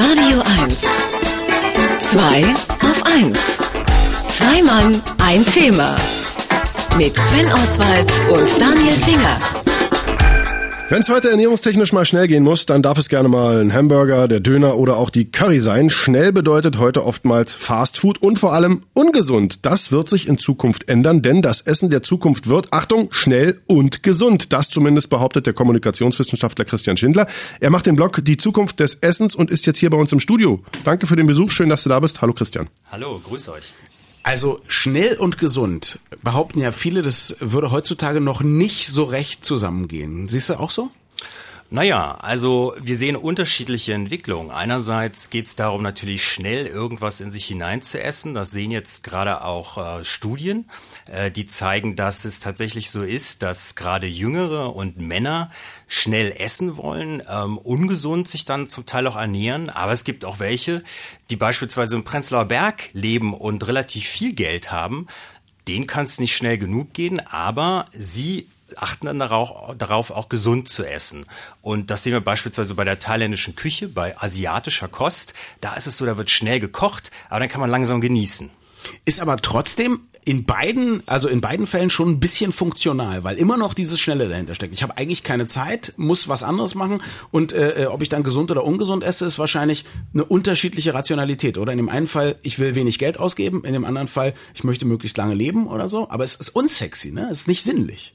Radio 1. Zwei auf 1. Zwei Mann, ein Thema. Mit Sven Oswald und Daniel Finger. Wenn es heute ernährungstechnisch mal schnell gehen muss, dann darf es gerne mal ein Hamburger, der Döner oder auch die Curry sein. Schnell bedeutet heute oftmals Fast Food und vor allem ungesund. Das wird sich in Zukunft ändern, denn das Essen der Zukunft wird, Achtung, schnell und gesund. Das zumindest behauptet der Kommunikationswissenschaftler Christian Schindler. Er macht den Blog Die Zukunft des Essens und ist jetzt hier bei uns im Studio. Danke für den Besuch, schön, dass du da bist. Hallo Christian. Hallo, grüß euch. Also schnell und gesund behaupten ja viele, das würde heutzutage noch nicht so recht zusammengehen. Siehst du auch so? Naja, also wir sehen unterschiedliche Entwicklungen. Einerseits geht es darum, natürlich schnell irgendwas in sich hinein zu essen. Das sehen jetzt gerade auch äh, Studien, äh, die zeigen, dass es tatsächlich so ist, dass gerade Jüngere und Männer schnell essen wollen, ähm, ungesund sich dann zum Teil auch ernähren. Aber es gibt auch welche, die beispielsweise im Prenzlauer Berg leben und relativ viel Geld haben. Den kann es nicht schnell genug gehen, aber sie achten dann darauf, darauf, auch gesund zu essen. Und das sehen wir beispielsweise bei der thailändischen Küche, bei asiatischer Kost. Da ist es so, da wird schnell gekocht, aber dann kann man langsam genießen. Ist aber trotzdem in beiden, also in beiden Fällen schon ein bisschen funktional, weil immer noch dieses Schnelle dahinter steckt. Ich habe eigentlich keine Zeit, muss was anderes machen und äh, äh, ob ich dann gesund oder ungesund esse, ist wahrscheinlich eine unterschiedliche Rationalität. Oder in dem einen Fall, ich will wenig Geld ausgeben, in dem anderen Fall, ich möchte möglichst lange leben oder so. Aber es ist unsexy, ne? Es ist nicht sinnlich.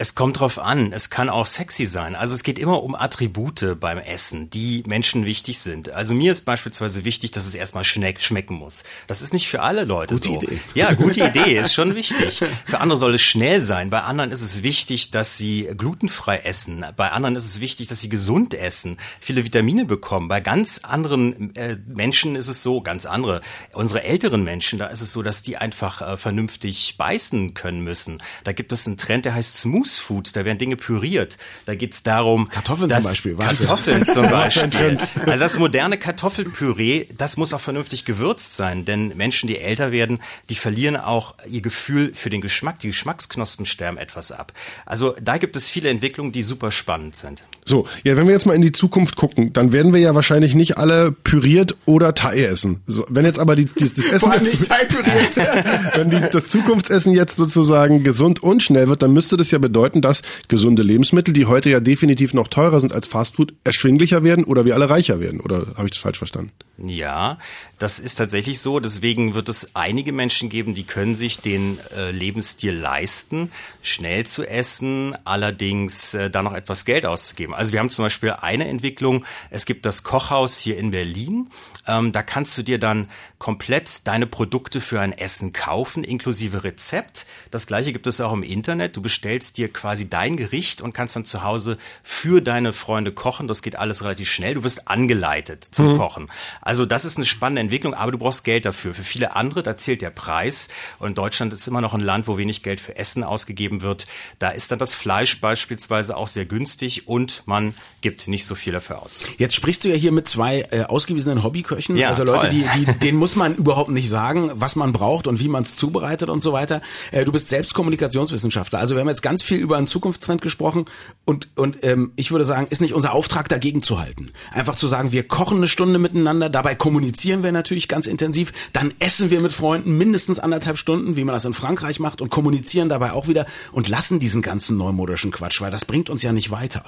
Es kommt drauf an. Es kann auch sexy sein. Also es geht immer um Attribute beim Essen, die Menschen wichtig sind. Also mir ist beispielsweise wichtig, dass es erstmal schmeck, schmecken muss. Das ist nicht für alle Leute gute so. Idee. Ja, gute Idee ist schon wichtig. Für andere soll es schnell sein. Bei anderen ist es wichtig, dass sie glutenfrei essen. Bei anderen ist es wichtig, dass sie gesund essen, viele Vitamine bekommen. Bei ganz anderen äh, Menschen ist es so, ganz andere. Unsere älteren Menschen, da ist es so, dass die einfach äh, vernünftig beißen können müssen. Da gibt es einen Trend, der heißt Smooth Loose Food, da werden Dinge püriert. Da geht's darum. Kartoffeln zum Beispiel, Wahnsinn. Kartoffeln zum Beispiel. Also das moderne Kartoffelpüree, das muss auch vernünftig gewürzt sein, denn Menschen, die älter werden, die verlieren auch ihr Gefühl für den Geschmack. Die Geschmacksknospen sterben etwas ab. Also da gibt es viele Entwicklungen, die super spannend sind. So, ja, wenn wir jetzt mal in die Zukunft gucken, dann werden wir ja wahrscheinlich nicht alle püriert oder Thai essen. So, wenn jetzt aber die, die das Essen Vor allem jetzt, nicht Thai püriert. wenn die, das Zukunftsessen jetzt sozusagen gesund und schnell wird, dann müsste das ja bedeuten, dass gesunde Lebensmittel, die heute ja definitiv noch teurer sind als Fastfood, erschwinglicher werden oder wir alle reicher werden. Oder habe ich das falsch verstanden? Ja, das ist tatsächlich so. Deswegen wird es einige Menschen geben, die können sich den äh, Lebensstil leisten, schnell zu essen, allerdings äh, da noch etwas Geld auszugeben. Also wir haben zum Beispiel eine Entwicklung. Es gibt das Kochhaus hier in Berlin. Ähm, da kannst du dir dann komplett deine Produkte für ein Essen kaufen, inklusive Rezept. Das gleiche gibt es auch im Internet. Du bestellst dir quasi dein Gericht und kannst dann zu Hause für deine Freunde kochen. Das geht alles relativ schnell. Du wirst angeleitet zum mhm. Kochen. Also das ist eine spannende Entwicklung, aber du brauchst Geld dafür. Für viele andere, da zählt der Preis. Und Deutschland ist immer noch ein Land, wo wenig Geld für Essen ausgegeben wird. Da ist dann das Fleisch beispielsweise auch sehr günstig und man gibt nicht so viel dafür aus. Jetzt sprichst du ja hier mit zwei äh, ausgewiesenen Hobbyköchen, Ja, also Leute, toll. die, die, denen muss man überhaupt nicht sagen, was man braucht und wie man es zubereitet und so weiter. Äh, du bist selbst Kommunikationswissenschaftler, also wir haben jetzt ganz viel über einen Zukunftstrend gesprochen und und ähm, ich würde sagen, ist nicht unser Auftrag dagegen zu halten. Einfach zu sagen, wir kochen eine Stunde miteinander, dabei kommunizieren wir natürlich ganz intensiv, dann essen wir mit Freunden mindestens anderthalb Stunden, wie man das in Frankreich macht und kommunizieren dabei auch wieder und lassen diesen ganzen neumodischen Quatsch, weil das bringt uns ja nicht weiter.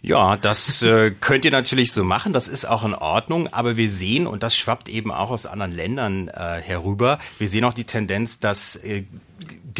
Ja, das äh, könnt ihr natürlich so machen, das ist auch in Ordnung, aber wir sehen, und das schwappt eben auch aus anderen Ländern äh, herüber, wir sehen auch die Tendenz, dass äh,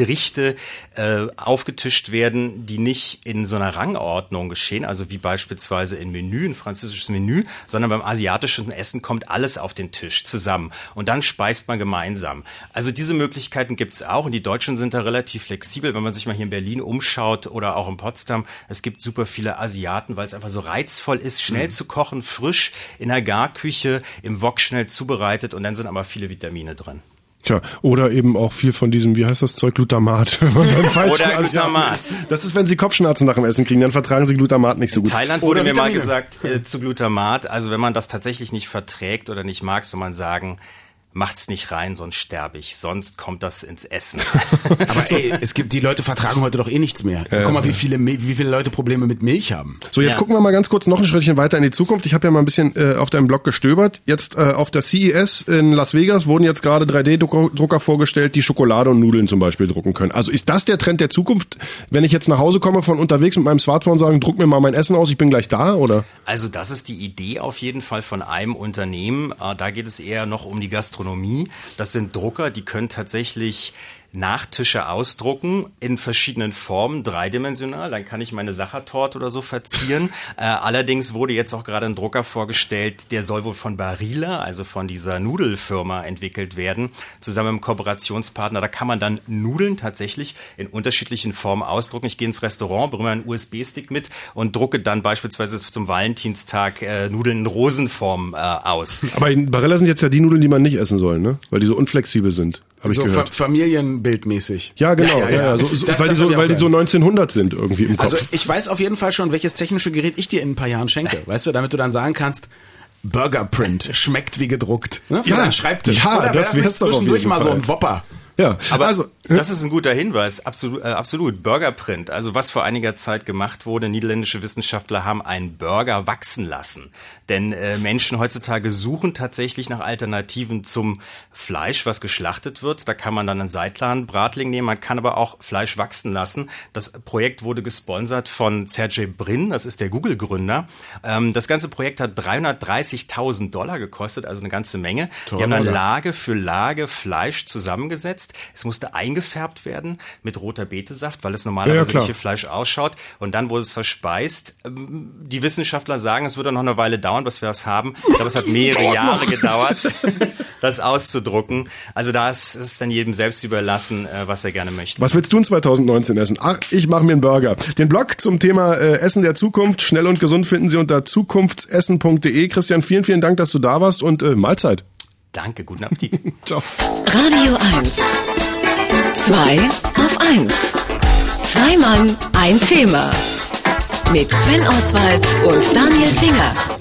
Gerichte äh, aufgetischt werden, die nicht in so einer Rangordnung geschehen, also wie beispielsweise in Menü, ein französisches Menü, sondern beim asiatischen Essen kommt alles auf den Tisch zusammen und dann speist man gemeinsam. Also diese Möglichkeiten gibt's auch und die Deutschen sind da relativ flexibel, wenn man sich mal hier in Berlin umschaut oder auch in Potsdam. Es gibt super viele Asiaten, weil es einfach so reizvoll ist, schnell zu kochen, frisch in der Garküche, im Wok schnell zubereitet und dann sind aber viele Vitamine drin. Tja, oder eben auch viel von diesem, wie heißt das Zeug, Glutamat. wenn man Oder Asiaten Glutamat. Das ist, wenn sie Kopfschmerzen nach dem Essen kriegen, dann vertragen sie Glutamat nicht so gut. Thailand wurde Oder mir mal gesagt äh, zu Glutamat, also wenn man das tatsächlich nicht verträgt oder nicht mag, soll man sagen, macht's nicht rein, sonst sterbe ich, sonst kommt das ins Essen. Aber ey, es gibt, die Leute vertragen heute doch eh nichts mehr. Guck mal, wie viele, wie viele Leute Probleme mit Milch haben. So, jetzt Ja. gucken wir mal ganz kurz noch ein Schrittchen weiter in die Zukunft. Ich habe ja mal ein bisschen äh, auf deinem Blog gestöbert. Jetzt äh, auf der CES in Las Vegas wurden jetzt gerade 3D-Drucker vorgestellt, die Schokolade und Nudeln zum Beispiel drucken können. Also ist das der Trend der Zukunft? Wenn ich jetzt nach Hause komme von unterwegs mit meinem Smartphone sagen, druck mir mal mein Essen aus, ich bin gleich da, oder? Also das ist die Idee auf jeden Fall von einem Unternehmen. Äh, Da geht es eher noch um die Gastronomie. Das sind Drucker, die können tatsächlich Nachtische ausdrucken in verschiedenen Formen, dreidimensional. Dann kann ich meine Sachertorte oder so verzieren. äh, allerdings wurde jetzt auch gerade ein Drucker vorgestellt, der soll wohl von Barilla, also von dieser Nudelfirma, entwickelt werden, zusammen mit einem Kooperationspartner. Da kann man dann Nudeln tatsächlich in unterschiedlichen Formen ausdrucken. Ich gehe ins Restaurant, bringe einen USB-Stick mit und drucke dann beispielsweise zum Valentinstag äh, Nudeln in Rosenform äh, aus. Aber in Barilla sind jetzt ja die Nudeln, die man nicht essen soll, ne? Weil die so unflexibel sind, habe ich so gehört. fa familienbildmäßig. Ja, genau, ja, ja, So, so, Das- weil, die das so, ich auch weil die so gehört. 1900 sind irgendwie im Kopf. Also ich weiß auf jeden Fall schon, welches technische Gerät ich dir in ein paar Jahren schenke, weißt du, damit du dann sagen kannst, Burger Print schmeckt wie gedruckt. Ne? Für Ja, Schreibtisch. ja, Oder das wär's doch zwischendurch mal so ein Wopper. Ja, Aber also das ist ein guter Hinweis, absolut, äh, absolut. Burgerprint, also was vor einiger Zeit gemacht wurde, niederländische Wissenschaftler haben einen Burger wachsen lassen. Denn äh, Menschen heutzutage suchen tatsächlich nach Alternativen zum Fleisch, was geschlachtet wird. Da kann man dann einen Seitlan, Bratling nehmen, man kann aber auch Fleisch wachsen lassen. Das Projekt wurde gesponsert von Sergey Brin, das ist der Google-Gründer. Ähm, das ganze Projekt hat 330.000 Dollar gekostet, also eine ganze Menge. Die haben dann? Lage für Lage Fleisch zusammengesetzt. Es musste eingefärbt werden mit roter Betesaft, weil es Ja, ja, normalerweise nicht wie Fleisch ausschaut. Und dann wurde es verspeist. Ähm, Die Wissenschaftler sagen, es wird dann noch eine Weile dauern, bis wir das haben. Ich glaube, es hat mehrere Jahre gedauert, das auszudrucken. Also da ist ist es dann jedem selbst überlassen, äh, was er gerne möchte. Was willst du in 2019 essen? Ach, ich mache mir einen Burger. Den Blog zum Thema äh, Essen der Zukunft, schnell und gesund, finden Sie unter zukunftsessen.de. Christian, vielen, vielen Dank, dass du da warst und äh, Mahlzeit. Danke, guten Appetit. Ciao. Radio 1. Zwei auf eins. Zwei Mann, ein Thema. Mit Sven Oswald und Daniel Finger.